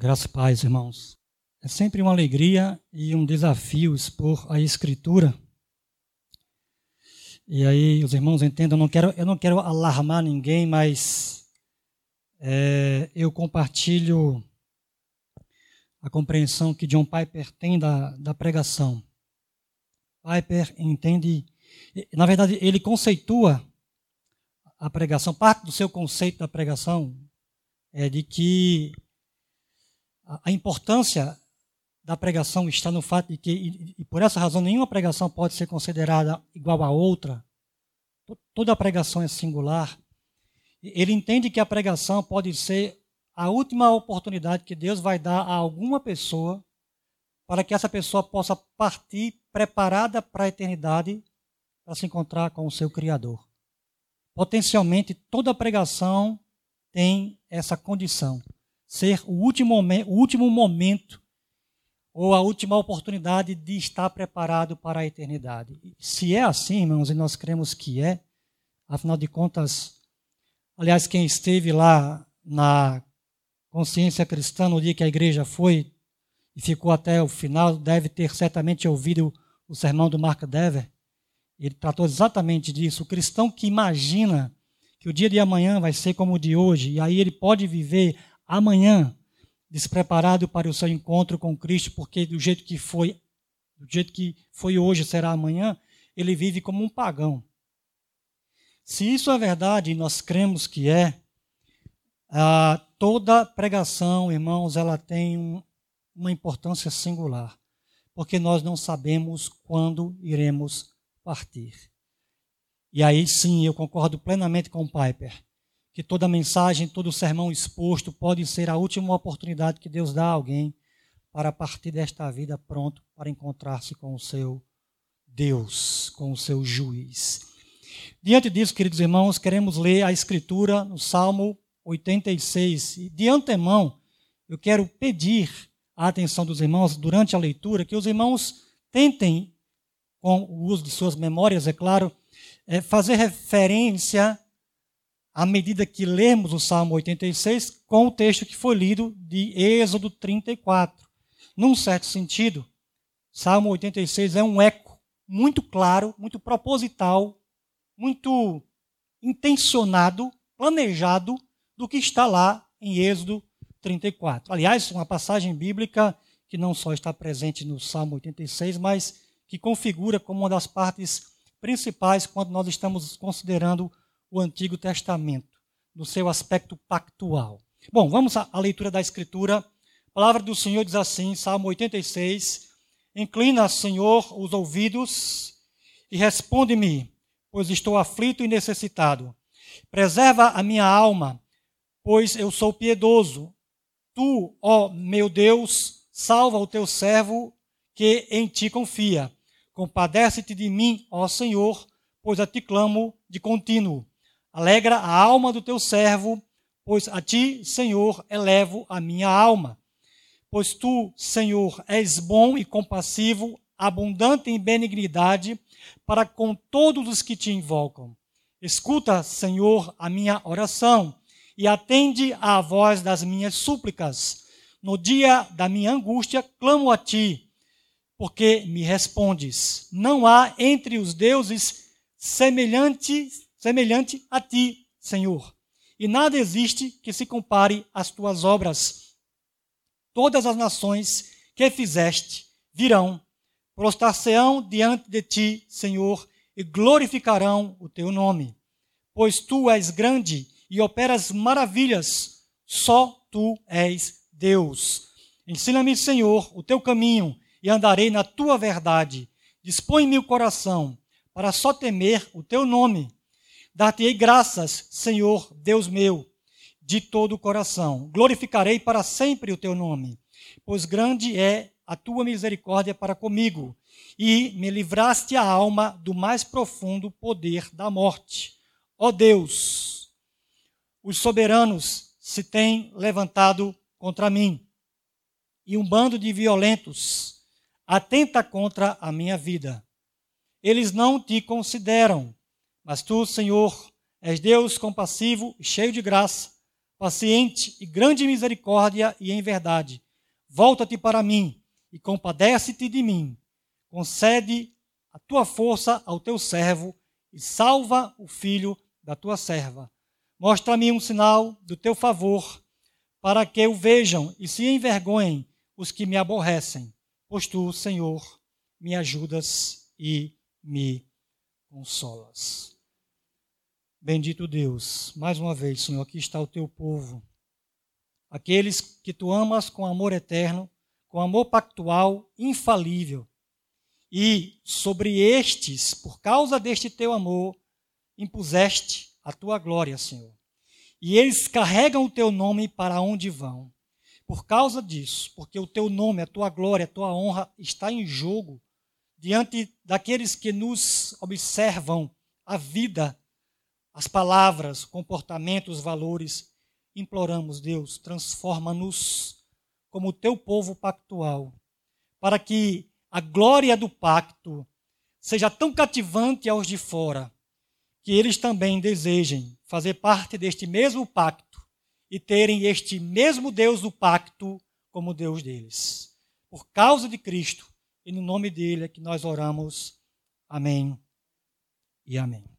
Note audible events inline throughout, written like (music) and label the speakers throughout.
Speaker 1: Graças e paz, irmãos. É sempre uma alegria e um desafio expor a Escritura. E aí, os irmãos entendam, eu não quero, eu não quero alarmar ninguém, mas é, eu compartilho a compreensão que John Piper tem da, da pregação. Piper entende, na verdade, ele conceitua a pregação, parte do seu conceito da pregação é de que a importância da pregação está no fato de que, e, e por essa razão, nenhuma pregação pode ser considerada igual a outra. Toda pregação é singular. Ele entende que a pregação pode ser a última oportunidade que Deus vai dar a alguma pessoa para que essa pessoa possa partir preparada para a eternidade para se encontrar com o seu Criador. Potencialmente, toda pregação tem essa condição ser o último, o último momento ou a última oportunidade de estar preparado para a eternidade. Se é assim, irmãos, e nós cremos que é, afinal de contas, aliás, quem esteve lá na consciência cristã no dia que a igreja foi e ficou até o final, deve ter certamente ouvido o sermão do Mark Dever. Ele tratou exatamente disso. O cristão que imagina que o dia de amanhã vai ser como o de hoje, e aí ele pode viver amanhã despreparado para o seu encontro com Cristo, porque do jeito que foi, do jeito que foi hoje será amanhã, ele vive como um pagão. Se isso é verdade, e nós cremos que é, ah, toda pregação, irmãos, ela tem um, uma importância singular, porque nós não sabemos quando iremos partir. E aí sim, eu concordo plenamente com o Piper que toda mensagem, todo sermão exposto pode ser a última oportunidade que Deus dá a alguém para partir desta vida pronto para encontrar-se com o seu Deus, com o seu juiz. Diante disso, queridos irmãos, queremos ler a Escritura no Salmo 86. E de antemão, eu quero pedir a atenção dos irmãos durante a leitura, que os irmãos tentem, com o uso de suas memórias, é claro, é, fazer referência à medida que lemos o Salmo 86 com o texto que foi lido de Êxodo 34. Num certo sentido, Salmo 86 é um eco muito claro, muito proposital, muito intencionado, planejado do que está lá em Êxodo 34. Aliás, uma passagem bíblica que não só está presente no Salmo 86, mas que configura como uma das partes principais quando nós estamos considerando o Antigo Testamento, no seu aspecto pactual. Bom, vamos à leitura da Escritura. A palavra do Senhor diz assim, Salmo 86, Inclina, Senhor, os ouvidos e responde-me, pois estou aflito e necessitado. Preserva a minha alma, pois eu sou piedoso. Tu, ó meu Deus, salva o teu servo que em ti confia. Compadece-te de mim, ó Senhor, pois a ti clamo de contínuo. Alegra a alma do teu servo, pois a ti, Senhor, elevo a minha alma. Pois tu, Senhor, és bom e compassivo, abundante em benignidade para com todos os que te invocam. Escuta, Senhor, a minha oração e atende à voz das minhas súplicas. No dia da minha angústia, clamo a ti, porque me respondes. Não há entre os deuses semelhantes semelhante a ti, Senhor. E nada existe que se compare às tuas obras. Todas as nações que fizeste virão, prostrar-se-ão diante de ti, Senhor, e glorificarão o teu nome. Pois tu és grande e operas maravilhas, só tu és Deus. Ensina-me, Senhor, o teu caminho e andarei na tua verdade. Dispõe-me o coração para só temer o teu nome Dar-te-ei graças, Senhor, Deus meu, de todo o coração. Glorificarei para sempre o teu nome, pois grande é a tua misericórdia para comigo, e me livraste a alma do mais profundo poder da morte. Ó Deus, os soberanos se têm levantado contra mim, e um bando de violentos atenta contra a minha vida. Eles não te consideram mas tu, Senhor, és Deus compassivo cheio de graça, paciente e grande misericórdia e em verdade. Volta-te para mim e compadece-te de mim. Concede a tua força ao teu servo e salva o filho da tua serva. Mostra-me um sinal do teu favor, para que o vejam e se envergonhem os que me aborrecem. Pois tu, Senhor, me ajudas e me consolas. Bendito Deus, mais uma vez, Senhor, aqui está o teu povo. Aqueles que tu amas com amor eterno, com amor pactual infalível. E sobre estes, por causa deste teu amor, impuseste a tua glória, Senhor. E eles carregam o teu nome para onde vão. Por causa disso, porque o teu nome, a tua glória, a tua honra está em jogo diante daqueles que nos observam a vida as palavras, comportamentos, valores. Imploramos, Deus, transforma-nos como o teu povo pactual, para que a glória do pacto seja tão cativante aos de fora, que eles também desejem fazer parte deste mesmo pacto e terem este mesmo Deus do pacto como Deus deles. Por causa de Cristo e no nome dele é que nós oramos. Amém e amém.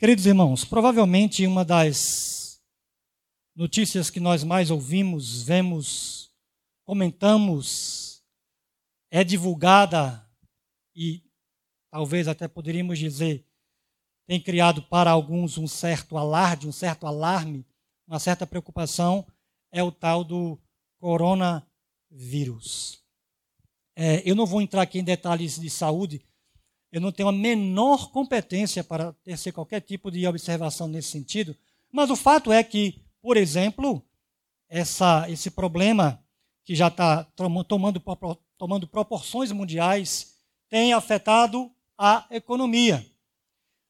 Speaker 1: Queridos irmãos, provavelmente uma das notícias que nós mais ouvimos, vemos, comentamos, é divulgada e talvez até poderíamos dizer, tem criado para alguns um certo alarde, um certo alarme, uma certa preocupação, é o tal do coronavírus. É, eu não vou entrar aqui em detalhes de saúde, eu não tenho a menor competência para tecer qualquer tipo de observação nesse sentido, mas o fato é que, por exemplo, essa, esse problema que já está tomando, tomando proporções mundiais tem afetado a economia.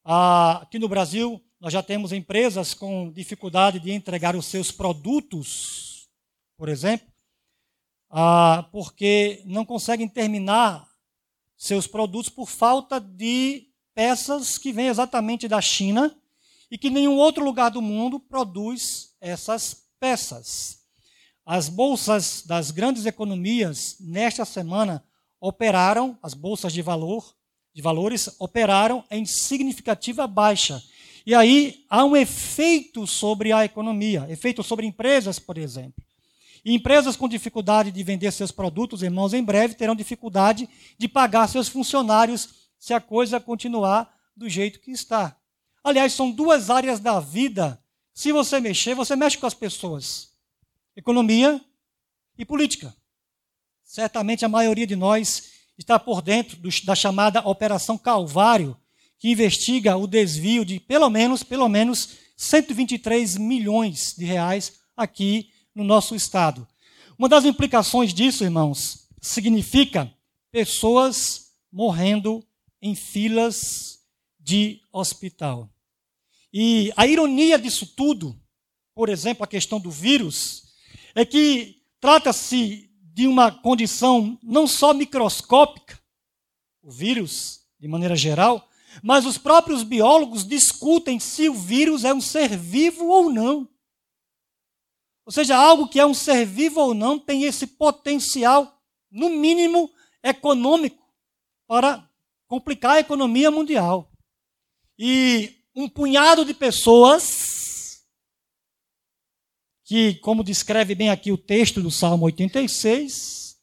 Speaker 1: aqui no Brasil, nós já temos empresas com dificuldade de entregar os seus produtos, por exemplo, ah, porque não conseguem terminar seus produtos por falta de peças que vêm exatamente da China e que nenhum outro lugar do mundo produz essas peças. As bolsas das grandes economias nesta semana operaram, as bolsas de valor, de valores operaram em significativa baixa. E aí há um efeito sobre a economia, efeito sobre empresas, por exemplo. E empresas com dificuldade de vender seus produtos, irmãos, em breve terão dificuldade de pagar seus funcionários se a coisa continuar do jeito que está. Aliás, são duas áreas da vida. Se você mexer, você mexe com as pessoas: economia e política. Certamente a maioria de nós está por dentro do, da chamada Operação Calvário, que investiga o desvio de pelo menos, pelo menos 123 milhões de reais aqui no nosso estado. Uma das implicações disso, irmãos, significa pessoas morrendo em filas de hospital. E a ironia disso tudo, por exemplo, a questão do vírus, é que trata-se de uma condição não só microscópica, o vírus, de maneira geral, mas os próprios biólogos discutem se o vírus é um ser vivo ou não. Ou seja, algo que é um ser vivo ou não tem esse potencial, no mínimo econômico, para complicar a economia mundial. E um punhado de pessoas, que, como descreve bem aqui o texto do Salmo 86,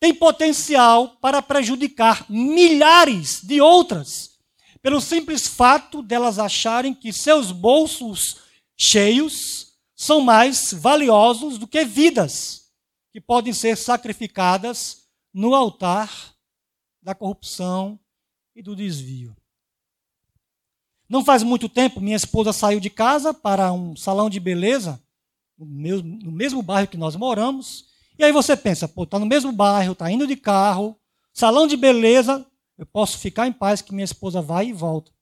Speaker 1: tem potencial para prejudicar milhares de outras, pelo simples fato delas acharem que seus bolsos cheios são mais valiosos do que vidas que podem ser sacrificadas no altar da corrupção e do desvio. Não faz muito tempo, minha esposa saiu de casa para um salão de beleza, no mesmo, no mesmo bairro que nós moramos. E aí você pensa, pô, está no mesmo bairro, está indo de carro, salão de beleza, eu posso ficar em paz que minha esposa vai e volta.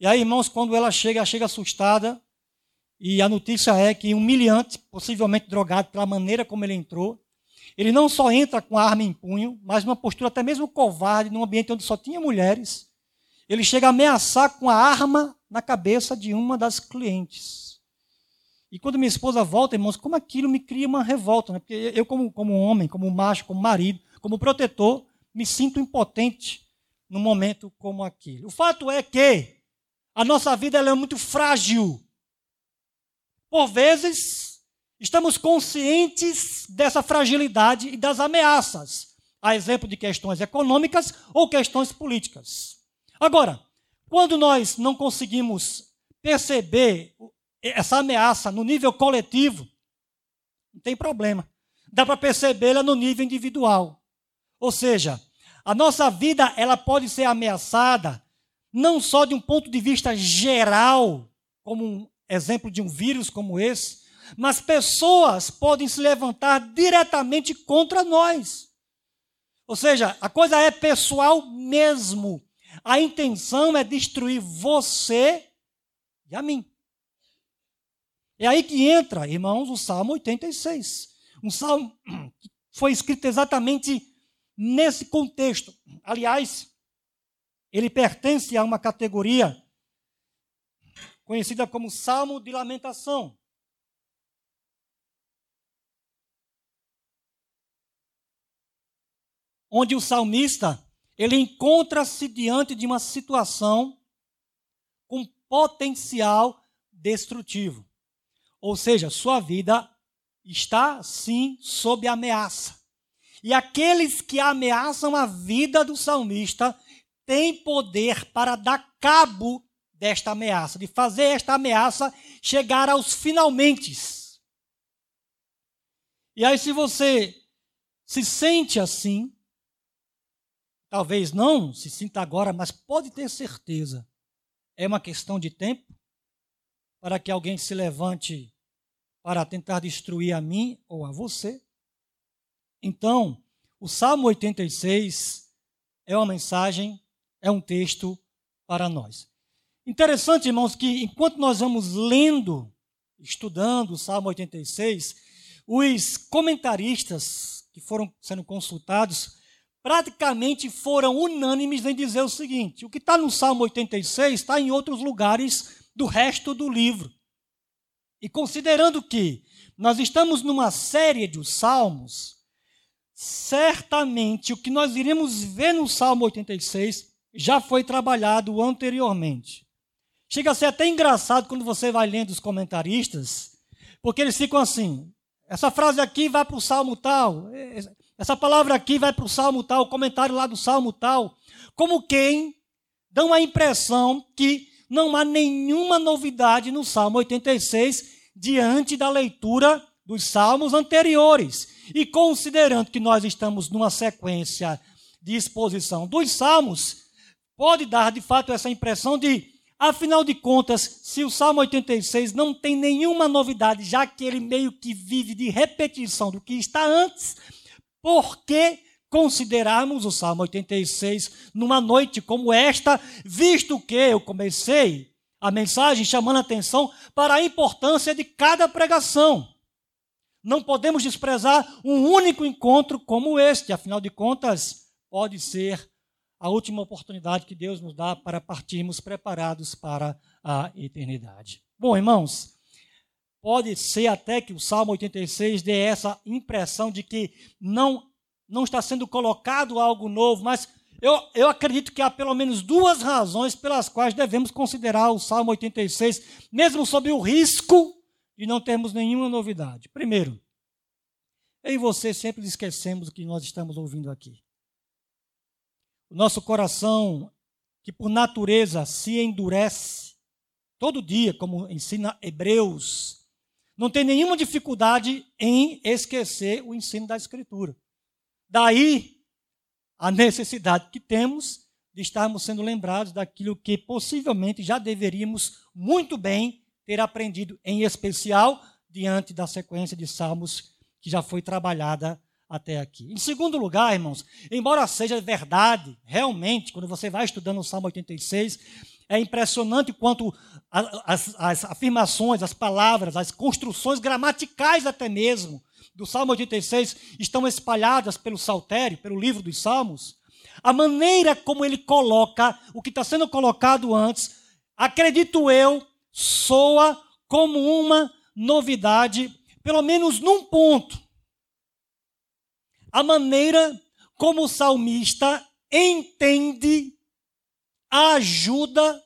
Speaker 1: E aí, irmãos, quando ela chega, ela chega assustada, e a notícia é que humilhante, possivelmente drogado pela maneira como ele entrou, ele não só entra com a arma em punho, mas numa postura até mesmo covarde, num ambiente onde só tinha mulheres. ele chega a ameaçar com a arma na cabeça de uma das clientes. E quando minha esposa volta, irmãos, como aquilo me cria uma revolta, né? Porque eu, como, como homem, como macho, como marido, como protetor, me sinto impotente num momento como aquele. O fato é que a nossa vida é muito frágil. Por vezes, estamos conscientes dessa fragilidade e das ameaças, a exemplo de questões econômicas ou questões políticas. Agora, quando nós não conseguimos perceber essa ameaça no nível coletivo, não tem problema. Dá para percebê-la no nível individual. Ou seja, a nossa vida ela pode ser ameaçada não só de um ponto de vista geral, como exemplo de um vírus como esse, mas pessoas podem se levantar diretamente contra nós. Ou seja, a coisa é pessoal mesmo. A intenção é destruir você e a mim. É aí que entra, irmãos, o Salmo 86. Um salmo que foi escrito exatamente nesse contexto. Aliás, ele pertence a uma categoria conhecida como Salmo de Lamentação. Onde o salmista, ele encontra-se diante de uma situação com potencial destrutivo. Ou seja, sua vida está sim sob ameaça. E aqueles que ameaçam a vida do salmista têm poder para dar cabo desta ameaça, de fazer esta ameaça chegar aos finalmente. E aí, se você se sente assim, talvez não se sinta agora, mas pode ter certeza, é uma questão de tempo para que alguém se levante para tentar destruir a mim ou a você. Então, o Salmo 86 é uma mensagem, é um texto para nós. Interessante, irmãos, que enquanto nós vamos lendo, estudando o Salmo 86, os comentaristas que foram sendo consultados praticamente foram unânimes em dizer o seguinte: o que está no Salmo 86 está em outros lugares do resto do livro. E considerando que nós estamos numa série de salmos, certamente o que nós iremos ver no Salmo 86 já foi trabalhado anteriormente. Chega a ser até engraçado quando você vai lendo os comentaristas, porque eles ficam assim: essa frase aqui vai para o salmo tal, essa palavra aqui vai para o salmo tal, o comentário lá do salmo tal, como quem dão a impressão que não há nenhuma novidade no Salmo 86 diante da leitura dos salmos anteriores. E considerando que nós estamos numa sequência de exposição dos salmos, pode dar de fato essa impressão de, afinal de contas, se o Salmo 86 não tem nenhuma novidade, já que ele meio que vive de repetição do que está antes, por que considerarmos o Salmo 86 numa noite como esta, visto que eu comecei a mensagem chamando a atenção para a importância de cada pregação. Não podemos desprezar um único encontro como este, afinal de contas, pode ser a última oportunidade que Deus nos dá para partirmos preparados para a eternidade. Bom, irmãos, pode ser até que o Salmo 86 dê essa impressão de que não, não está sendo colocado algo novo, mas eu, eu acredito que há pelo menos duas razões pelas quais devemos considerar o Salmo 86, mesmo sob o risco de não termos nenhuma novidade. Primeiro, eu e você sempre esquecemos o que nós estamos ouvindo aqui. O nosso coração, que por natureza se endurece todo dia, como ensina Hebreus, não tem nenhuma dificuldade em esquecer o ensino da Escritura. Daí a necessidade que temos de estarmos sendo lembrados daquilo que possivelmente já deveríamos muito bem ter aprendido, em especial diante da sequência de salmos que já foi trabalhada até aqui. Em segundo lugar, irmãos, embora seja verdade, realmente, quando você vai estudando o Salmo 86, é impressionante quanto as, as afirmações, as palavras, as construções gramaticais até mesmo do Salmo 86 estão espalhadas pelo saltério, pelo livro dos Salmos, a maneira como ele coloca o que está sendo colocado antes, acredito eu, soa como uma novidade, pelo menos num ponto. A maneira como o salmista entende a ajuda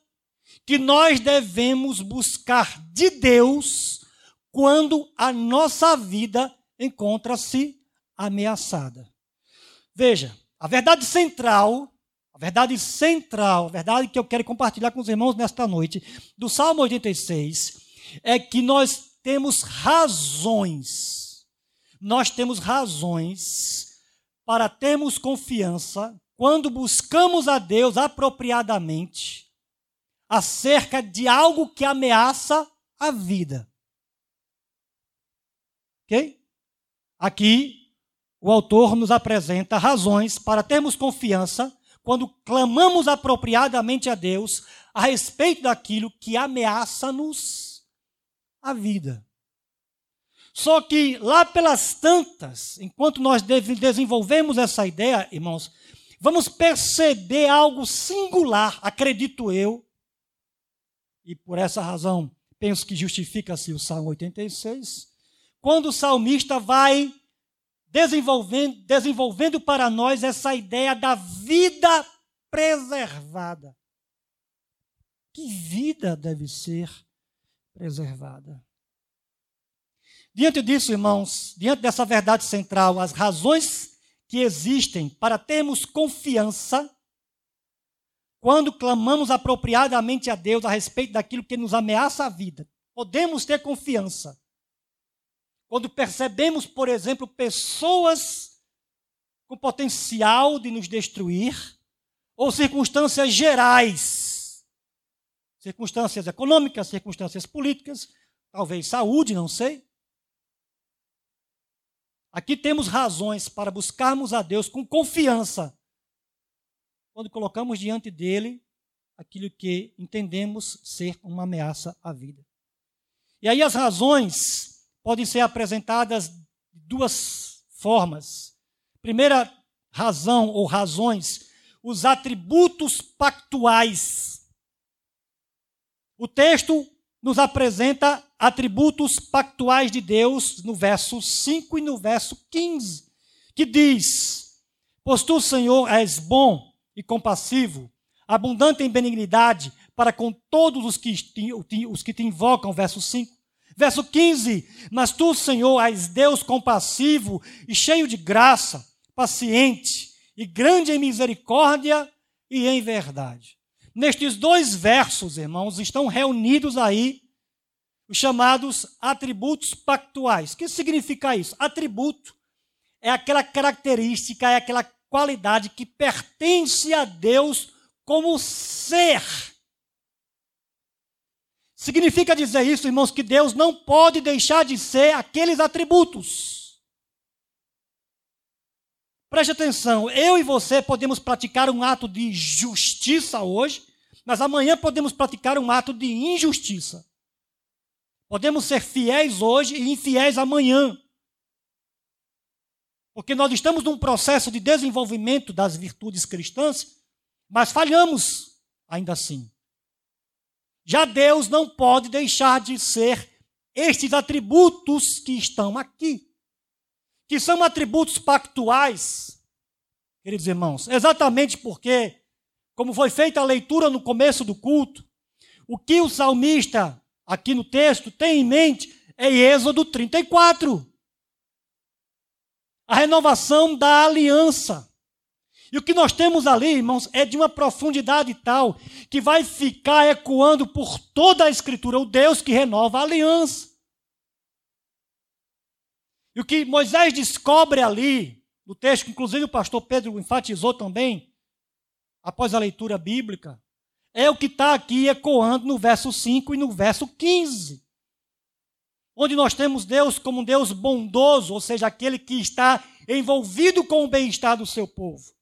Speaker 1: que nós devemos buscar de Deus quando a nossa vida encontra-se ameaçada. Veja, a verdade central, a verdade central, a verdade que eu quero compartilhar com os irmãos nesta noite, do Salmo 86, é que nós temos razões, nós temos razões para termos confiança quando buscamos a Deus apropriadamente acerca de algo que ameaça a vida. Ok? Aqui, o autor nos apresenta razões para termos confiança quando clamamos apropriadamente a Deus a respeito daquilo que ameaça-nos a vida. Só que lá pelas tantas, enquanto nós desenvolvemos essa ideia, irmãos, vamos perceber algo singular, acredito eu, e por essa razão penso que justifica-se o Salmo 86, quando o salmista vai desenvolvendo, desenvolvendo para nós essa ideia da vida preservada. Que vida deve ser preservada? Diante disso, irmãos, diante dessa verdade central, as razões que existem para termos confiança quando clamamos apropriadamente a Deus a respeito daquilo que nos ameaça a vida. Podemos ter confiança quando percebemos, por exemplo, pessoas com potencial de nos destruir, ou circunstâncias gerais, circunstâncias econômicas, circunstâncias políticas, talvez saúde, não sei. Aqui temos razões para buscarmos a Deus com confiança, quando colocamos diante dele aquilo que entendemos ser uma ameaça à vida. E aí as razões podem ser apresentadas de duas formas. Primeira razão ou razões, os atributos pactuais. O texto nos apresenta atributos pactuais de Deus no verso 5 e no verso 15, que diz: Pois tu, Senhor, és bom e compassivo, abundante em benignidade para com todos os que te, os que te invocam, verso 5 Verso 15: Mas tu, Senhor, és Deus compassivo e cheio de graça, paciente e grande em misericórdia e em verdade. Nestes dois versos, irmãos, estão reunidos aí os chamados atributos pactuais. O que significa isso? Atributo é aquela característica, é aquela qualidade que pertence a Deus como ser Significa dizer isso, irmãos, que Deus não pode deixar de ser aqueles atributos. Preste atenção, eu e você podemos praticar um ato de justiça hoje, mas amanhã podemos praticar um ato de injustiça. Podemos ser fiéis hoje e infiéis amanhã. Porque nós estamos num processo de desenvolvimento das virtudes cristãs, mas falhamos ainda assim. Já Deus não pode deixar de ser estes atributos que estão aqui, que são atributos pactuais, queridos irmãos, exatamente porque, como foi feita a leitura no começo do culto, o que o salmista, aqui no texto, tem em mente é Êxodo 34. A renovação da aliança. E o que nós temos ali, irmãos, é de uma profundidade tal que vai ficar ecoando por toda a Escritura o Deus que renova a aliança. E o que Moisés descobre ali, no texto inclusive o pastor Pedro enfatizou também, após a leitura bíblica, é o que está aqui ecoando no verso 5 e no verso 15. Onde nós temos Deus como um Deus bondoso, ou seja, aquele que está envolvido com o bem-estar do seu povo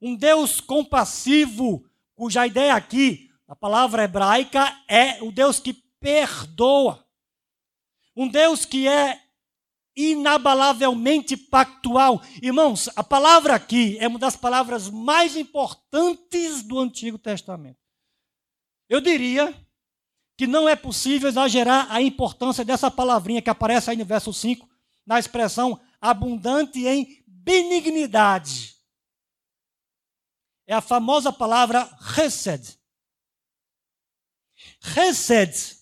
Speaker 1: um Deus compassivo, cuja ideia aqui, a palavra hebraica, é o Deus que perdoa. Um Deus que é inabalavelmente pactual. Irmãos, a palavra aqui é uma das palavras mais importantes do Antigo Testamento. Eu diria que não é possível exagerar a importância dessa palavrinha que aparece aí no verso 5, na expressão abundante em benignidade. É a famosa palavra chesed. Chesed,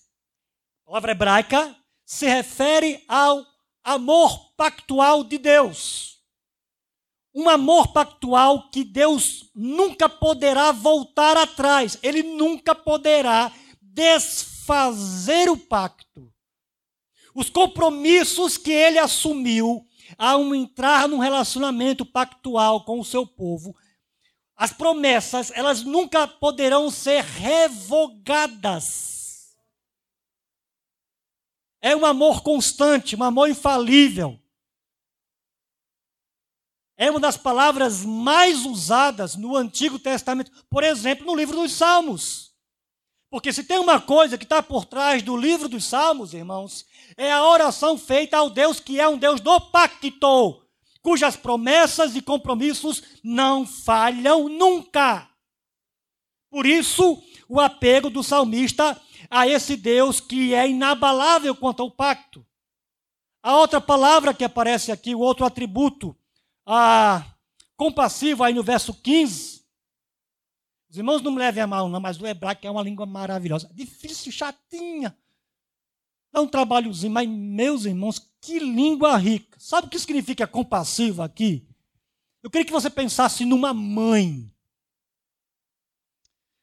Speaker 1: palavra hebraica, se refere ao amor pactual de Deus. Um amor pactual que Deus nunca poderá voltar atrás. Ele nunca poderá desfazer o pacto. Os compromissos que ele assumiu ao entrar num relacionamento pactual com o seu povo, as promessas, elas nunca poderão ser revogadas. É um amor constante, um amor infalível. É uma das palavras mais usadas no Antigo Testamento, por exemplo, no livro dos Salmos. Porque se tem uma coisa que está por trás do livro dos Salmos, irmãos, é a oração feita ao Deus que é um Deus do pacto, cujas promessas e compromissos não falham nunca. Por isso, o apego do salmista a esse Deus que é inabalável quanto ao pacto. A outra palavra que aparece aqui, o outro atributo, a compassivo, aí no verso 15. Os irmãos não me levem a mal, não, mas o hebraico é uma língua maravilhosa. Difícil, chatinha. Dá um trabalhozinho, mas, meus irmãos, que língua rica. Sabe o que significa compassivo aqui? Eu queria que você pensasse numa mãe.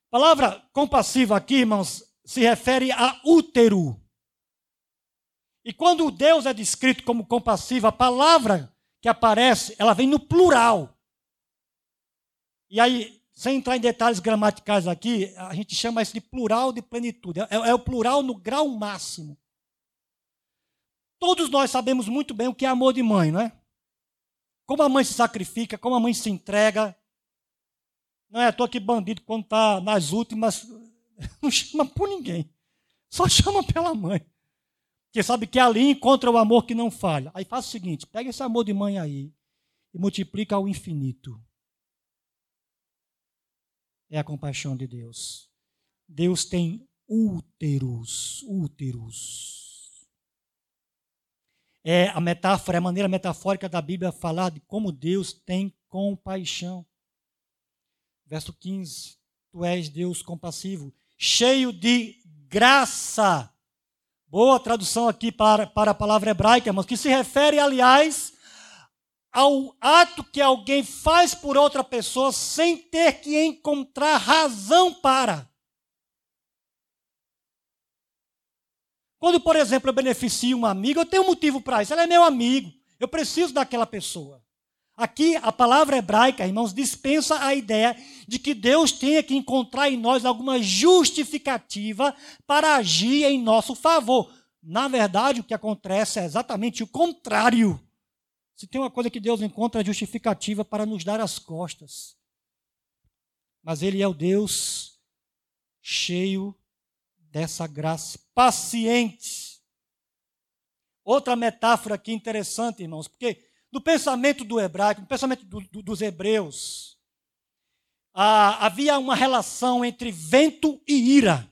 Speaker 1: A palavra compassiva aqui, irmãos, se refere a útero. E quando Deus é descrito como compassivo, a palavra que aparece, ela vem no plural. E aí, sem entrar em detalhes gramaticais aqui, a gente chama isso de plural de plenitude. É, é o plural no grau máximo. Todos nós sabemos muito bem o que é amor de mãe, não é? Como a mãe se sacrifica, como a mãe se entrega. Não é à toa que bandido, quando está nas últimas, (laughs) não chama por ninguém. Só chama pela mãe. Porque sabe que ali encontra o amor que não falha. Aí faz o seguinte: pega esse amor de mãe aí e multiplica ao infinito. É a compaixão de Deus. Deus tem úteros, úteros. É a metáfora, é a maneira metafórica da Bíblia falar de como Deus tem compaixão. Verso 15: Tu és Deus compassivo cheio de graça. Boa tradução aqui para, para a palavra hebraica, mas que se refere, aliás, ao ato que alguém faz por outra pessoa sem ter que encontrar razão para. Quando, por exemplo, eu beneficio um amigo, eu tenho um motivo para isso. Ele é meu amigo. Eu preciso daquela pessoa. Aqui a palavra hebraica, irmãos, dispensa a ideia de que Deus tenha que encontrar em nós alguma justificativa para agir em nosso favor. Na verdade, o que acontece é exatamente o contrário. Se tem uma coisa que Deus encontra é justificativa para nos dar as costas. Mas Ele é o Deus cheio dessa graça, paciente. Outra metáfora aqui interessante, irmãos, porque no pensamento do hebraico, no pensamento do, do, dos hebreus, ah, havia uma relação entre vento e ira.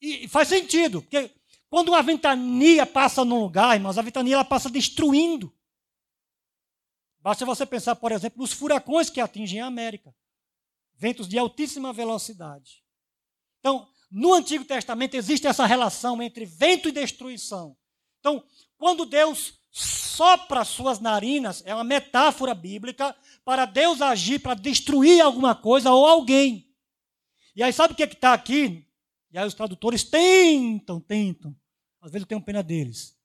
Speaker 1: E faz sentido, porque quando uma ventania passa num lugar, irmãos, a ventania ela passa destruindo. Basta você pensar, por exemplo, nos furacões que atingem a América. Ventos de altíssima velocidade. Então, no Antigo Testamento existe essa relação entre vento e destruição. Então, quando Deus sopra suas narinas, é uma metáfora bíblica para Deus agir, para destruir alguma coisa ou alguém. E aí, sabe o que é está aqui? E aí os tradutores tentam, tentam. Às vezes eu tenho pena deles.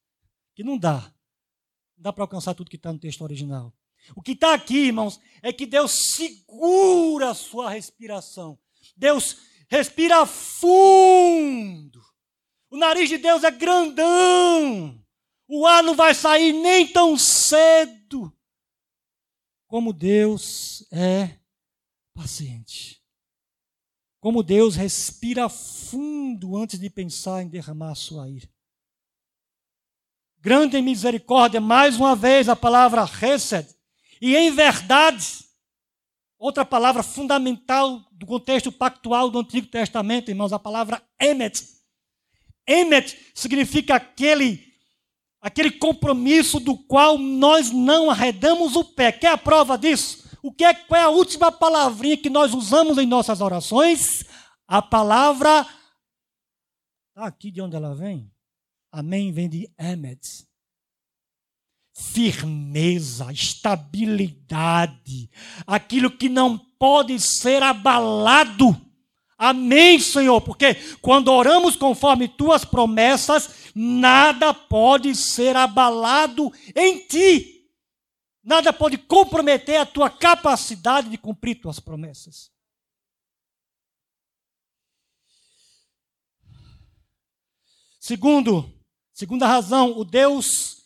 Speaker 1: Que não dá. Não dá para alcançar tudo que está no texto original. O que está aqui, irmãos, é que Deus segura a sua respiração. Deus respira fundo. O nariz de Deus é grandão. O ar não vai sair nem tão cedo. Como Deus é paciente. Como Deus respira fundo antes de pensar em derramar sua ira. grande em misericórdia, mais uma vez a palavra Hesed, e em verdade, outra palavra fundamental do contexto pactual do Antigo Testamento, irmãos, a palavra Emet. Emet significa aquele aquele compromisso do qual nós não arredamos o pé. Quer a prova disso? O que é, qual é a última palavrinha que nós usamos em nossas orações? A palavra. Tá aqui de onde ela vem? Amém vem de Emet. Firmeza, estabilidade, aquilo que não pode ser abalado. Amém, Senhor, porque quando oramos conforme tuas promessas, nada pode ser abalado em ti. Nada pode comprometer a tua capacidade de cumprir tuas promessas. Segundo, segunda razão, o Deus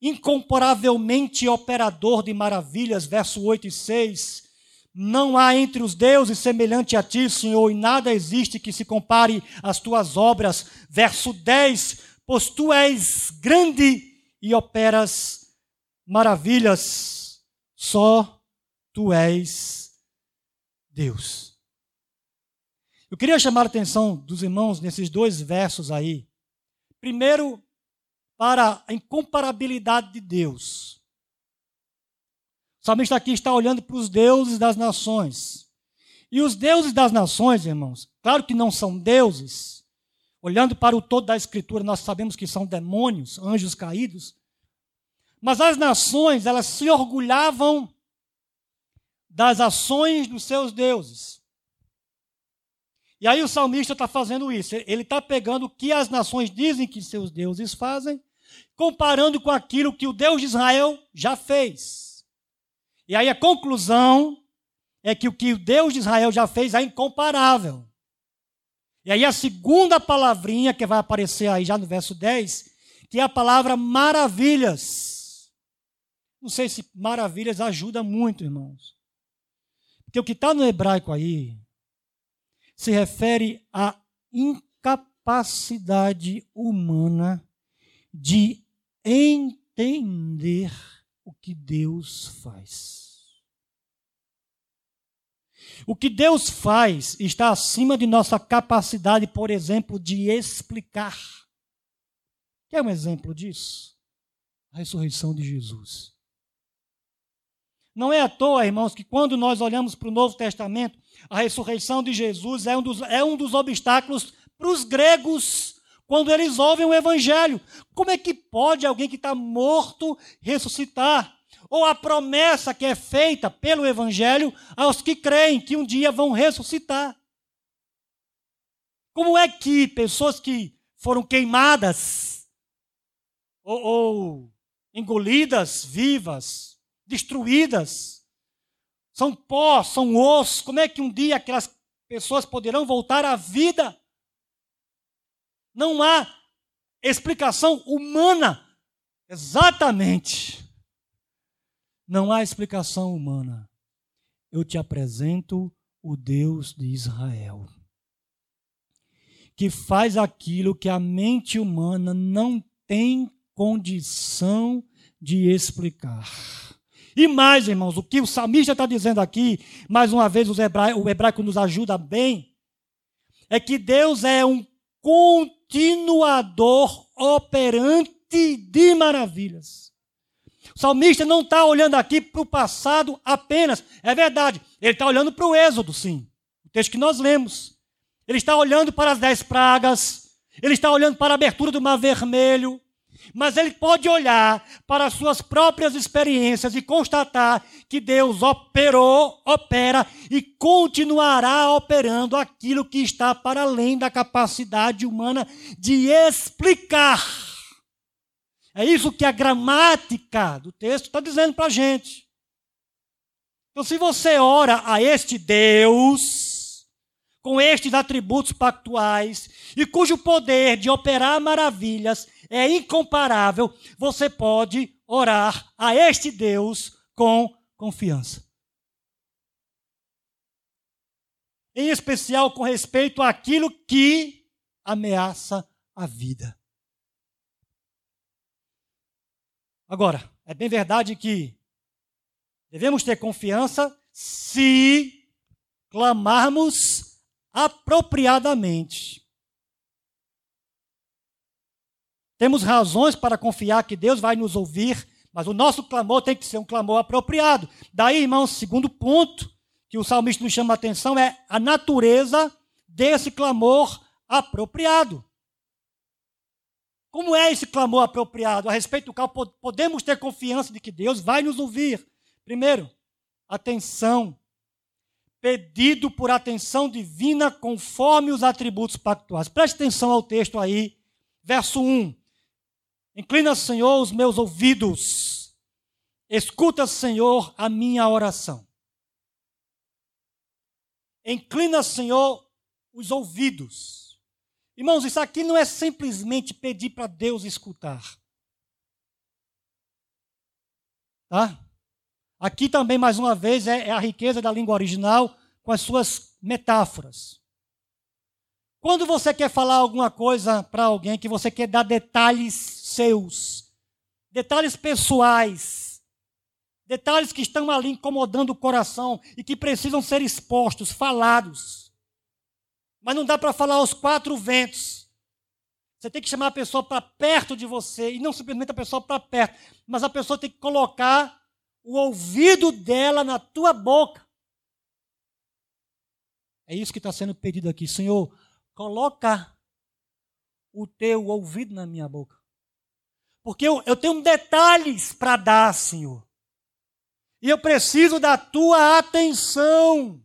Speaker 1: incomparavelmente operador de maravilhas, verso 8 e 6. Não há entre os deuses semelhante a ti, Senhor, e nada existe que se compare às tuas obras. Verso 10: Pois tu és grande e operas maravilhas, só tu és Deus. Eu queria chamar a atenção dos irmãos nesses dois versos aí. Primeiro, para a incomparabilidade de Deus. O salmista aqui está olhando para os deuses das nações. E os deuses das nações, irmãos, claro que não são deuses. Olhando para o todo da Escritura, nós sabemos que são demônios, anjos caídos. Mas as nações, elas se orgulhavam das ações dos seus deuses. E aí o salmista está fazendo isso. Ele está pegando o que as nações dizem que seus deuses fazem, comparando com aquilo que o Deus de Israel já fez. E aí a conclusão é que o que o Deus de Israel já fez é incomparável. E aí a segunda palavrinha que vai aparecer aí já no verso 10, que é a palavra maravilhas. Não sei se maravilhas ajuda muito, irmãos. Porque o que está no hebraico aí se refere à incapacidade humana de entender o que Deus faz. O que Deus faz está acima de nossa capacidade, por exemplo, de explicar. Quer um exemplo disso? A ressurreição de Jesus. Não é à toa, irmãos, que quando nós olhamos para o Novo Testamento, a ressurreição de Jesus é um dos, é um dos obstáculos para os gregos quando eles ouvem o Evangelho. Como é que pode alguém que está morto ressuscitar? Ou a promessa que é feita pelo Evangelho aos que creem que um dia vão ressuscitar. Como é que pessoas que foram queimadas ou, ou engolidas vivas, destruídas. São pó, são ossos. Como é que um dia aquelas pessoas poderão voltar à vida? Não há explicação humana. Exatamente. Não há explicação humana. Eu te apresento o Deus de Israel, que faz aquilo que a mente humana não tem condição de explicar. E mais, irmãos, o que o salmista está dizendo aqui, mais uma vez o hebraico nos ajuda bem, é que Deus é um continuador operante de maravilhas. O salmista não está olhando aqui para o passado apenas, é verdade, ele está olhando para o Êxodo, sim, o texto que nós lemos. Ele está olhando para as dez pragas, ele está olhando para a abertura do Mar Vermelho, mas ele pode olhar para as suas próprias experiências e constatar que Deus operou, opera e continuará operando aquilo que está para além da capacidade humana de explicar. É isso que a gramática do texto está dizendo para a gente. Então, se você ora a este Deus, com estes atributos pactuais e cujo poder de operar maravilhas é incomparável, você pode orar a este Deus com confiança. Em especial com respeito àquilo que ameaça a vida. Agora, é bem verdade que devemos ter confiança se clamarmos apropriadamente. Temos razões para confiar que Deus vai nos ouvir, mas o nosso clamor tem que ser um clamor apropriado. Daí, irmãos, segundo ponto que o salmista nos chama a atenção é a natureza desse clamor apropriado. Como é esse clamor apropriado, a respeito do qual podemos ter confiança de que Deus vai nos ouvir? Primeiro, atenção. Pedido por atenção divina conforme os atributos pactuais. Preste atenção ao texto aí, verso 1. Inclina, Senhor, os meus ouvidos. Escuta, Senhor, a minha oração. Inclina, Senhor, os ouvidos. Irmãos, isso aqui não é simplesmente pedir para Deus escutar. Tá? Aqui também, mais uma vez, é, é a riqueza da língua original com as suas metáforas. Quando você quer falar alguma coisa para alguém que você quer dar detalhes seus, detalhes pessoais, detalhes que estão ali incomodando o coração e que precisam ser expostos, falados. Mas não dá para falar aos quatro ventos. Você tem que chamar a pessoa para perto de você, e não simplesmente a pessoa para perto, mas a pessoa tem que colocar o ouvido dela na tua boca. É isso que está sendo pedido aqui. Senhor, coloca o teu ouvido na minha boca. Porque eu, eu tenho detalhes para dar, Senhor. E eu preciso da tua atenção.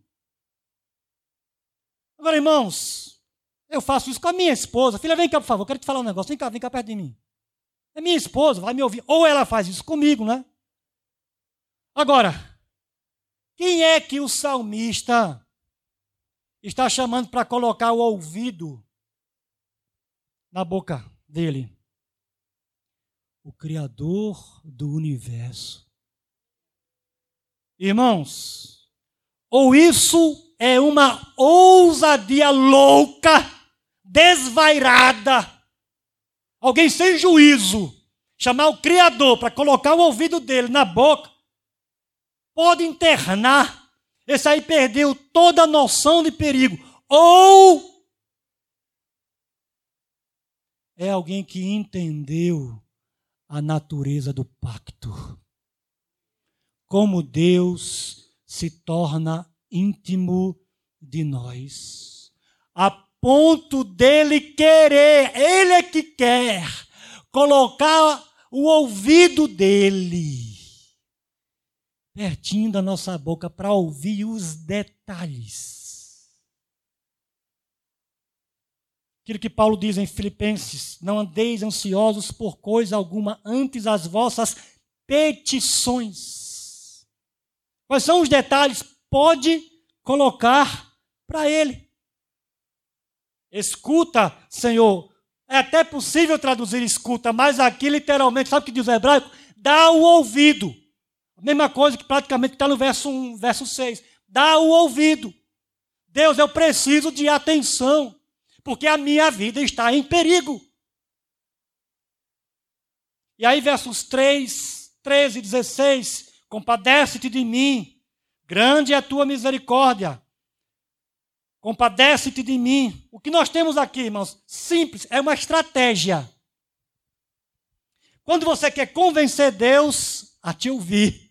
Speaker 1: Agora, irmãos, eu faço isso com a minha esposa. Filha, vem cá, por favor, quero te falar um negócio. Vem cá, vem cá perto de mim. É minha esposa, vai me ouvir. Ou ela faz isso comigo, né? Agora, quem é que o salmista está chamando para colocar o ouvido na boca dele? o Criador do universo. Irmãos, ou isso é uma ousadia louca, desvairada, alguém sem juízo, chamar o Criador para colocar o ouvido dele na boca, pode internar. Esse aí perdeu toda a noção de perigo. Ou é alguém que entendeu a natureza do pacto. Como Deus se torna íntimo de nós, a ponto dele querer, ele é que quer colocar o ouvido dele pertinho da nossa boca para ouvir os detalhes Aquilo que Paulo diz em Filipenses: não andeis ansiosos por coisa alguma, antes as vossas petições. Quais são os detalhes? Pode colocar para ele. Escuta, Senhor. É até possível traduzir escuta, mas aqui literalmente, sabe o que diz o hebraico? Dá o ouvido. Mesma coisa que praticamente está no verso 1, verso 6. Dá o ouvido. Deus, eu preciso de atenção porque a minha vida está em perigo. E aí, versos 3, 13 e 16: Compadece-te de mim, grande é a tua misericórdia. Compadece-te de mim. O que nós temos aqui, irmãos, simples, é uma estratégia. Quando você quer convencer Deus a te ouvir,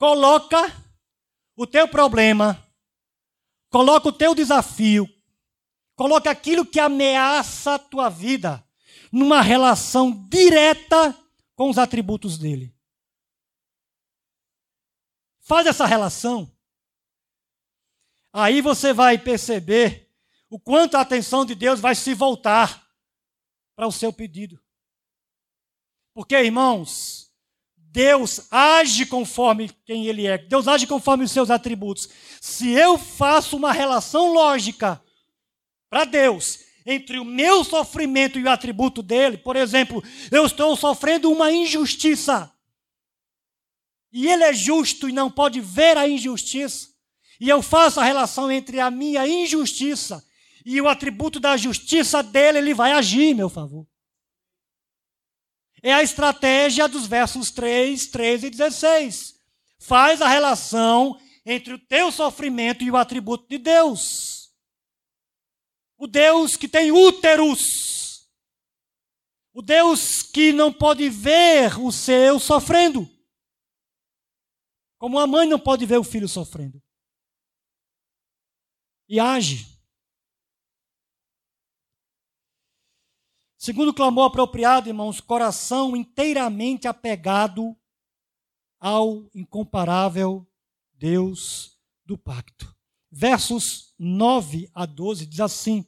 Speaker 1: coloca o teu problema Coloca o teu desafio, coloca aquilo que ameaça a tua vida numa relação direta com os atributos dele. Faz essa relação. Aí você vai perceber o quanto a atenção de Deus vai se voltar para o seu pedido. Porque, irmãos, Deus age conforme quem Ele é, Deus age conforme os seus atributos. Se eu faço uma relação lógica para Deus entre o meu sofrimento e o atributo dele, por exemplo, eu estou sofrendo uma injustiça, e Ele é justo e não pode ver a injustiça, e eu faço a relação entre a minha injustiça e o atributo da justiça dele, ele vai agir, meu favor. É a estratégia dos versos 3, 13 e 16. Faz a relação entre o teu sofrimento e o atributo de Deus. O Deus que tem úteros. O Deus que não pode ver o seu sofrendo. Como a mãe não pode ver o filho sofrendo. E age. Segundo clamor apropriado, irmãos, coração inteiramente apegado ao incomparável Deus do pacto. Versos 9 a 12 diz assim: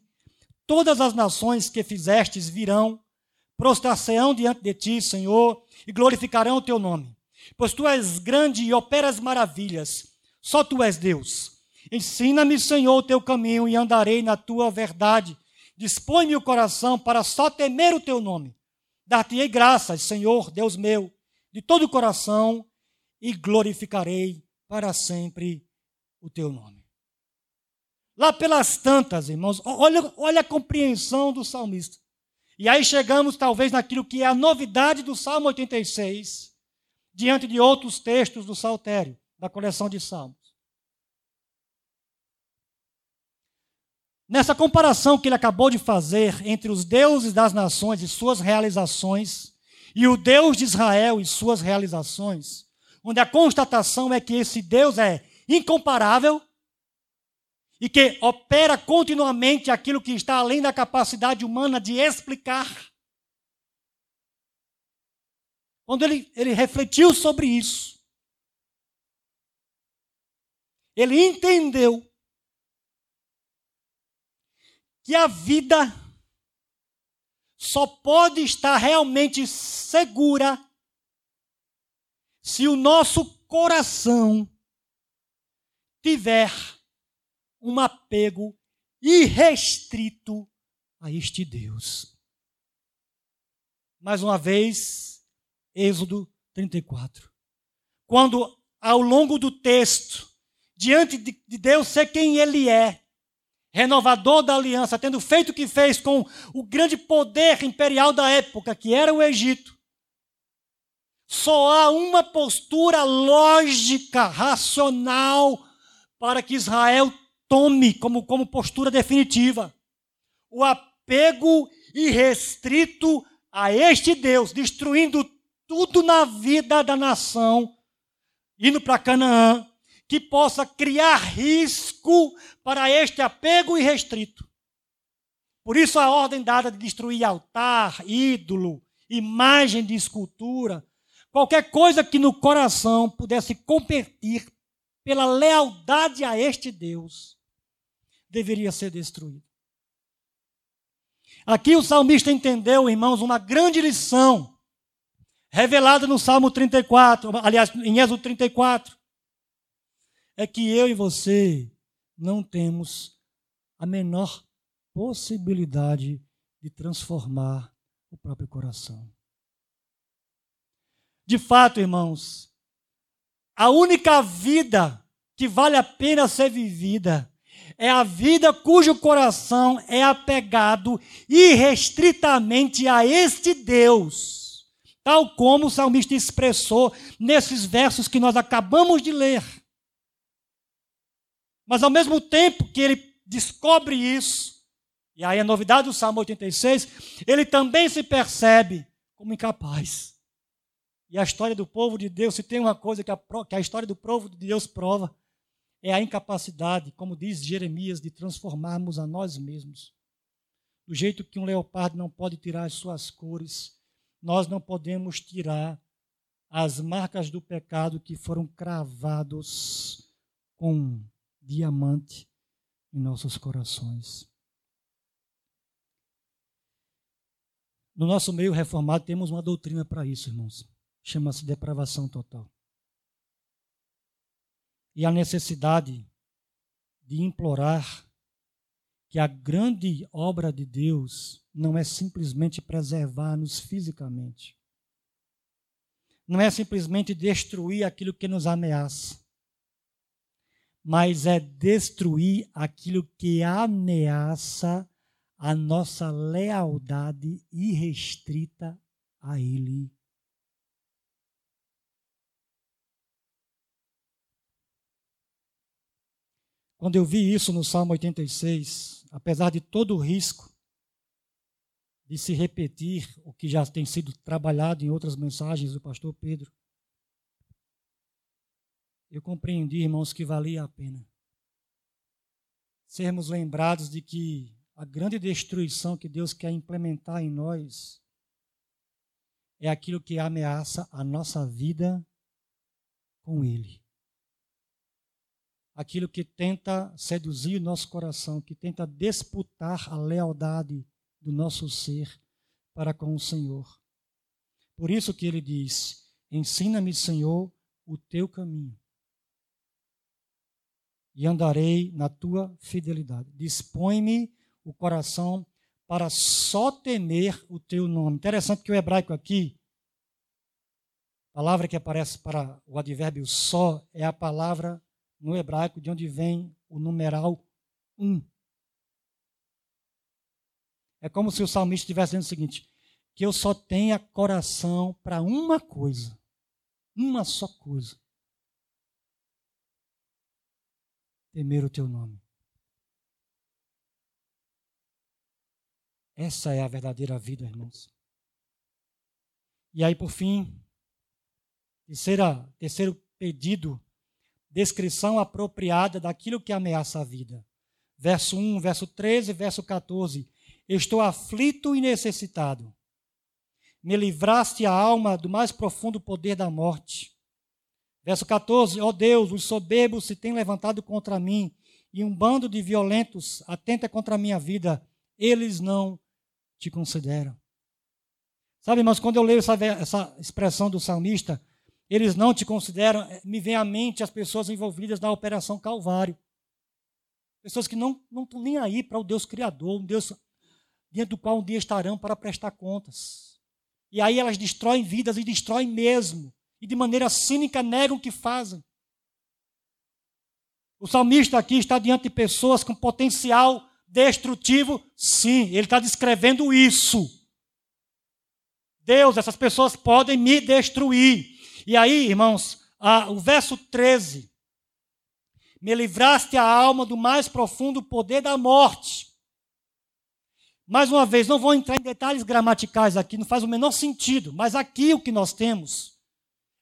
Speaker 1: Todas as nações que fizestes virão, prostrar-se-ão diante de ti, Senhor, e glorificarão o teu nome. Pois tu és grande e operas maravilhas, só tu és Deus. Ensina-me, Senhor, o teu caminho e andarei na tua verdade Dispõe-me o coração para só temer o teu nome. Dar-te-ei graças, Senhor, Deus meu, de todo o coração e glorificarei para sempre o teu nome. Lá pelas tantas, irmãos, olha, olha a compreensão do salmista. E aí chegamos talvez naquilo que é a novidade do Salmo 86, diante de outros textos do Saltério, da coleção de salmos. Nessa comparação que ele acabou de fazer entre os deuses das nações e suas realizações, e o Deus de Israel e suas realizações, onde a constatação é que esse Deus é incomparável e que opera continuamente aquilo que está além da capacidade humana de explicar. Quando ele, ele refletiu sobre isso, ele entendeu que a vida só pode estar realmente segura se o nosso coração tiver um apego irrestrito a este Deus. Mais uma vez, Êxodo 34. Quando, ao longo do texto, diante de Deus ser quem Ele é, renovador da aliança, tendo feito o que fez com o grande poder imperial da época, que era o Egito, só há uma postura lógica, racional, para que Israel tome como, como postura definitiva. O apego irrestrito a este Deus, destruindo tudo na vida da nação, indo para Canaã, que possa criar risco para este apego irrestrito. Por isso a ordem dada de destruir altar, ídolo, imagem de escultura, qualquer coisa que no coração pudesse competir pela lealdade a este Deus, deveria ser destruído. Aqui o salmista entendeu, irmãos, uma grande lição revelada no Salmo 34, aliás, em Êxodo 34 é que eu e você não temos a menor possibilidade de transformar o próprio coração. De fato, irmãos, a única vida que vale a pena ser vivida é a vida cujo coração é apegado irrestritamente a este Deus, tal como o salmista expressou nesses versos que nós acabamos de ler. Mas ao mesmo tempo que ele descobre isso, e aí a novidade do Salmo 86, ele também se percebe como incapaz. E a história do povo de Deus, se tem uma coisa que a, que a história do povo de Deus prova, é a incapacidade, como diz Jeremias, de transformarmos a nós mesmos. Do jeito que um leopardo não pode tirar as suas cores, nós não podemos tirar as marcas do pecado que foram cravados com diamante em nossos corações. No nosso meio reformado temos uma doutrina para isso, irmãos. Chama-se depravação total. E a necessidade de implorar que a grande obra de Deus não é simplesmente preservar-nos fisicamente. Não é simplesmente destruir aquilo que nos ameaça mas é destruir aquilo que ameaça a nossa lealdade irrestrita a Ele. Quando eu vi isso no Salmo 86, apesar de todo o risco de se repetir o que já tem sido trabalhado em outras mensagens do pastor Pedro, eu compreendi, irmãos, que valia a pena sermos lembrados de que a grande destruição que Deus quer implementar em nós é aquilo que ameaça a nossa vida com Ele aquilo que tenta seduzir o nosso coração, que tenta disputar a lealdade do nosso ser para com o Senhor. Por isso que ele diz: Ensina-me, Senhor, o teu caminho, e andarei na tua fidelidade. Dispõe-me o coração para só temer o teu nome. Interessante que o hebraico aqui, palavra que aparece para o advérbio só, é a palavra no hebraico, de onde vem o numeral um. É como se o salmista estivesse dizendo o seguinte: que eu só tenha coração para uma coisa, uma só coisa: temer o teu nome. Essa é a verdadeira vida, irmãos. E aí, por fim, terceira, terceiro pedido descrição apropriada daquilo que ameaça a vida. Verso 1, verso 13, verso 14. Estou aflito e necessitado. Me livraste a alma do mais profundo poder da morte. Verso 14: Ó oh Deus, os soberbos se têm levantado contra mim, e um bando de violentos atenta contra a minha vida. Eles não te consideram. Sabe, irmãos, quando eu leio essa, essa expressão do salmista, eles não te consideram, eh, me vem à mente as pessoas envolvidas na Operação Calvário. Pessoas que não estão nem aí para o Deus Criador, um Deus dentro do qual um dia estarão para prestar contas. E aí elas destroem vidas e destroem mesmo. E de maneira cínica negam o que fazem. O salmista aqui está diante de pessoas com potencial destrutivo. Sim, ele está descrevendo isso. Deus, essas pessoas podem me destruir. E aí, irmãos, o verso 13. Me livraste a alma do mais profundo poder da morte. Mais uma vez, não vou entrar em detalhes gramaticais aqui, não faz o menor sentido, mas aqui o que nós temos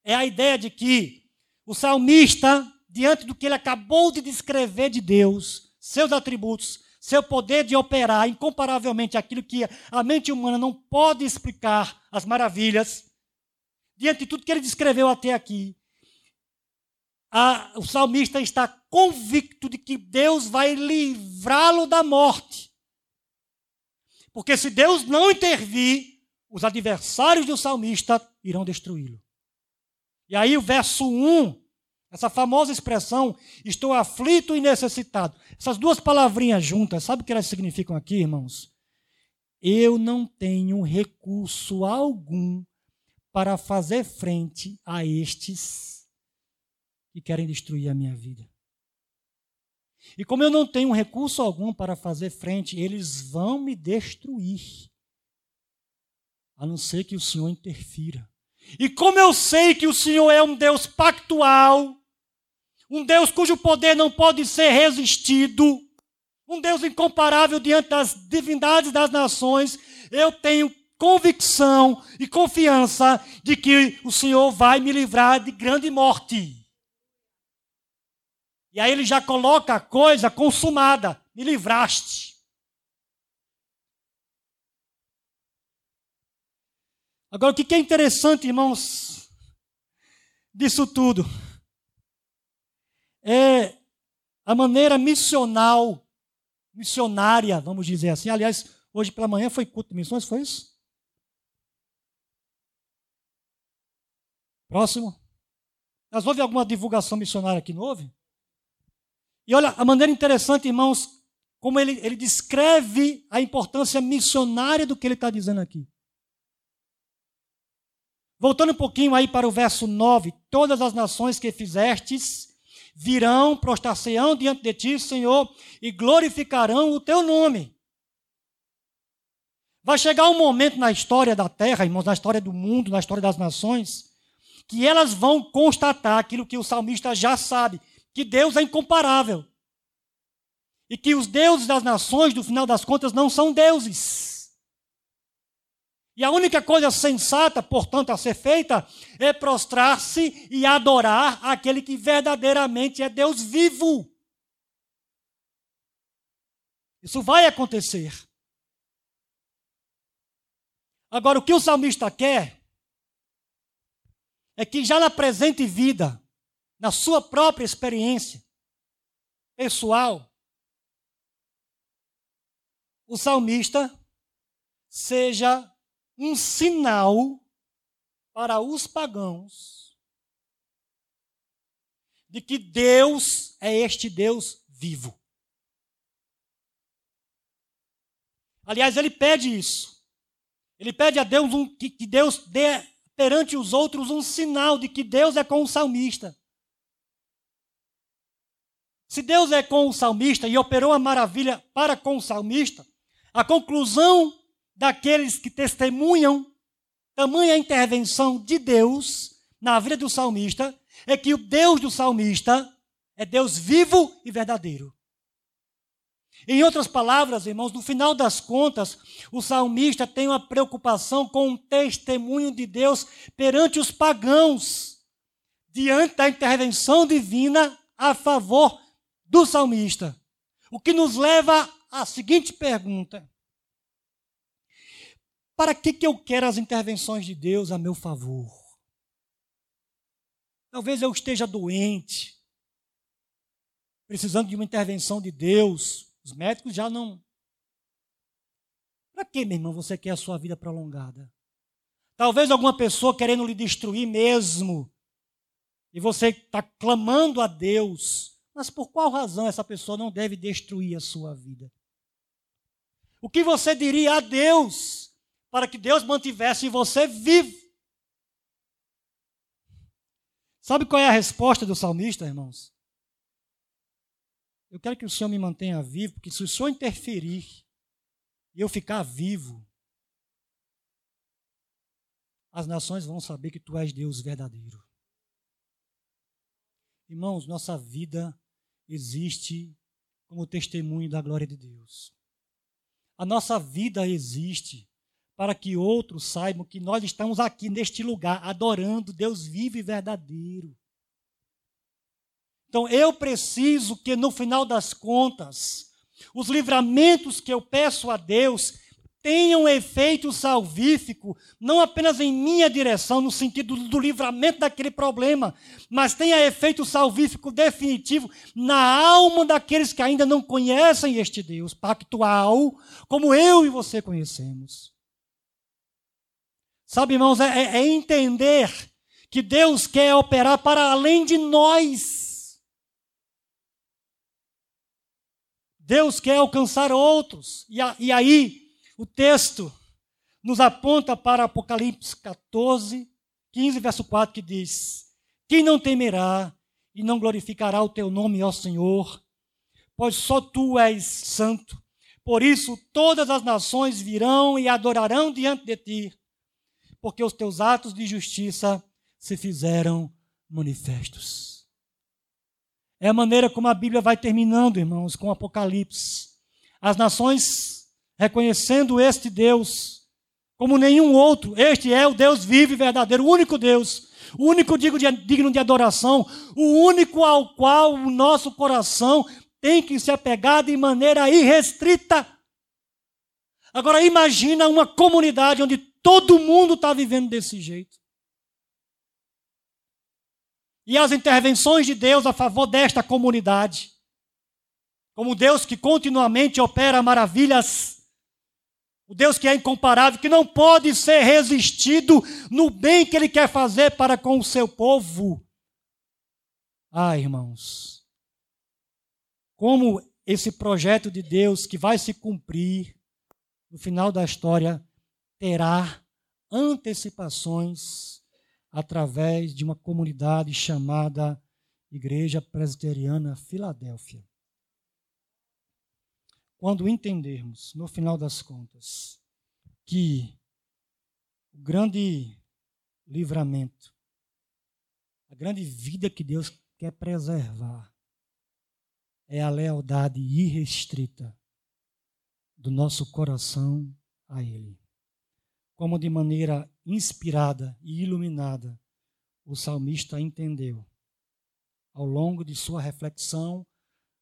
Speaker 1: é a ideia de que o salmista, diante do que ele acabou de descrever de Deus, seus atributos, seu poder de operar incomparavelmente aquilo que a mente humana não pode explicar, as maravilhas, diante de tudo que ele descreveu até aqui, a, o salmista está convicto de que Deus vai livrá-lo da morte. Porque se Deus não intervir, os adversários do salmista irão destruí-lo. E aí o verso 1, essa famosa expressão, estou aflito e necessitado. Essas duas palavrinhas juntas, sabe o que elas significam aqui, irmãos? Eu não tenho recurso algum para fazer frente a estes que querem destruir a minha vida. E como eu não tenho recurso algum para fazer frente, eles vão me destruir, a não ser que o Senhor interfira. E como eu sei que o Senhor é um Deus pactual, um Deus cujo poder não pode ser resistido, um Deus incomparável diante das divindades das nações, eu tenho convicção e confiança de que o Senhor vai me livrar de grande morte. E aí ele já coloca a coisa consumada: me livraste. Agora, o que é interessante, irmãos, disso tudo, é a maneira missional, missionária, vamos dizer assim. Aliás, hoje pela manhã foi culto de missões, foi isso? Próximo. Mas houve alguma divulgação missionária aqui, não houve? E olha, a maneira interessante, irmãos, como ele, ele descreve a importância missionária do que ele está dizendo aqui. Voltando um pouquinho aí para o verso 9: Todas as nações que fizestes virão, prostar-se-ão diante de ti, Senhor, e glorificarão o teu nome. Vai chegar um momento na história da terra, irmãos, na história do mundo, na história das nações, que elas vão constatar aquilo que o salmista já sabe, que Deus é incomparável. E que os deuses das nações, no final das contas, não são deuses. E a única coisa sensata, portanto, a ser feita é prostrar-se e adorar aquele que verdadeiramente é Deus vivo. Isso vai acontecer. Agora, o que o salmista quer é que já na presente vida, na sua própria experiência pessoal, o salmista seja um sinal para os pagãos de que Deus é este Deus vivo. Aliás, ele pede isso. Ele pede a Deus um, que, que Deus dê perante os outros um sinal de que Deus é com o salmista. Se Deus é com o salmista e operou a maravilha para com o salmista, a conclusão daqueles que testemunham tamanha intervenção de Deus na vida do salmista é que o Deus do salmista é Deus vivo e verdadeiro. Em outras palavras, irmãos, no final das contas, o salmista tem uma preocupação com o testemunho de Deus perante os pagãos, diante da intervenção divina a favor do salmista. O que nos leva a seguinte pergunta: Para que, que eu quero as intervenções de Deus a meu favor? Talvez eu esteja doente, precisando de uma intervenção de Deus. Os médicos já não. Para que, meu irmão, você quer a sua vida prolongada? Talvez alguma pessoa querendo lhe destruir mesmo. E você está clamando a Deus. Mas por qual razão essa pessoa não deve destruir a sua vida? O que você diria a Deus para que Deus mantivesse você vivo? Sabe qual é a resposta do salmista, irmãos? Eu quero que o Senhor me mantenha vivo, porque se o Senhor interferir e eu ficar vivo, as nações vão saber que tu és Deus verdadeiro. Irmãos, nossa vida existe como testemunho da glória de Deus. A nossa vida existe para que outros saibam que nós estamos aqui neste lugar adorando Deus vivo e verdadeiro. Então eu preciso que no final das contas, os livramentos que eu peço a Deus tenham efeito salvífico, não apenas em minha direção, no sentido do livramento daquele problema, mas tenha efeito salvífico definitivo na alma daqueles que ainda não conhecem este Deus pactual, como eu e você conhecemos. Sabe, irmãos, é, é, é entender que Deus quer operar para além de nós. Deus quer alcançar outros. E, a, e aí, o texto nos aponta para Apocalipse 14, 15, verso 4, que diz: Quem não temerá e não glorificará o teu nome, ó Senhor, pois só tu és santo. Por isso todas as nações virão e adorarão diante de ti, porque os teus atos de justiça se fizeram manifestos. É a maneira como a Bíblia vai terminando, irmãos, com Apocalipse. As nações reconhecendo este Deus como nenhum outro. Este é o Deus vivo e verdadeiro, o único Deus, o único digno de adoração, o único ao qual o nosso coração tem que se apegar de maneira irrestrita. Agora imagina uma comunidade onde todo mundo está vivendo desse jeito. E as intervenções de Deus a favor desta comunidade, como Deus que continuamente opera maravilhas o Deus que é incomparável, que não pode ser resistido no bem que Ele quer fazer para com o seu povo. Ah, irmãos, como esse projeto de Deus que vai se cumprir no final da história terá antecipações através de uma comunidade chamada Igreja Presbiteriana Filadélfia quando entendermos, no final das contas, que o grande livramento, a grande vida que Deus quer preservar é a lealdade irrestrita do nosso coração a Ele. Como de maneira inspirada e iluminada o salmista entendeu ao longo de sua reflexão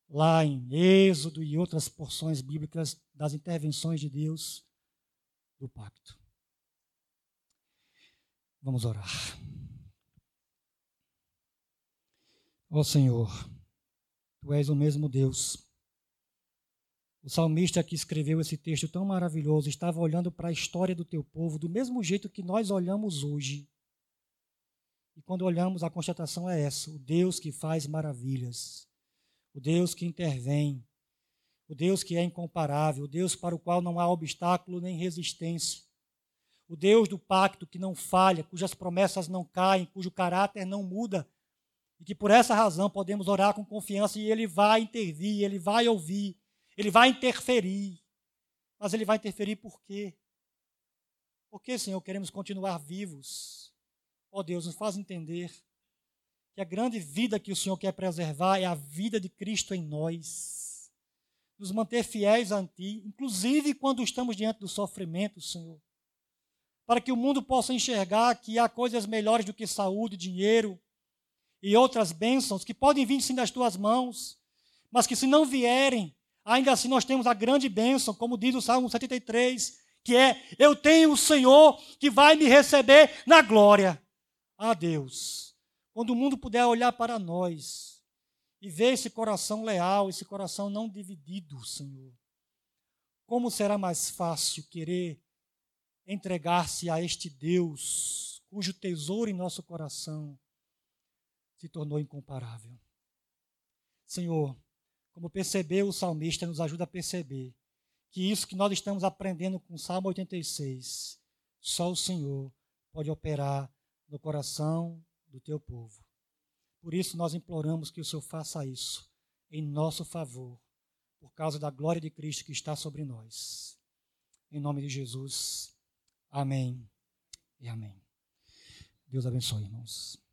Speaker 1: lá em Êxodo e outras porções bíblicas das intervenções de Deus do pacto. Vamos orar. Ó Senhor, Tu és o mesmo Deus. O salmista que escreveu esse texto tão maravilhoso estava olhando para a história do teu povo do mesmo jeito que nós olhamos hoje. E quando olhamos, a constatação é essa: o Deus que faz maravilhas, o Deus que intervém, o Deus que é incomparável, o Deus para o qual não há obstáculo nem resistência, o Deus do pacto que não falha, cujas promessas não caem, cujo caráter não muda, e que por essa razão podemos orar com confiança e Ele vai intervir, Ele vai ouvir, Ele vai interferir. Mas Ele vai interferir por quê? Porque, Senhor, queremos continuar vivos. Ó oh, Deus, nos faz entender que a grande vida que o Senhor quer preservar é a vida de Cristo em nós. Nos manter fiéis a Ti, inclusive quando estamos diante do sofrimento, Senhor. Para que o mundo possa enxergar que há coisas melhores do que saúde, dinheiro e outras bênçãos que podem vir sim das Tuas mãos, mas que se não vierem, ainda assim nós temos a grande bênção, como diz o Salmo 73, que é: Eu tenho o Senhor que vai me receber na glória. Ah, Deus quando o mundo puder olhar para nós e ver esse coração leal, esse coração não dividido, Senhor, como será mais fácil querer entregar-se a este Deus, cujo tesouro em nosso coração se tornou incomparável? Senhor, como percebeu o salmista, nos ajuda a perceber que isso que nós estamos aprendendo com o Salmo 86, só o Senhor pode operar no coração do teu povo. Por isso nós imploramos que o Senhor faça isso em nosso favor, por causa da glória de Cristo que está sobre nós. Em nome de Jesus. Amém e amém. Deus abençoe, irmãos.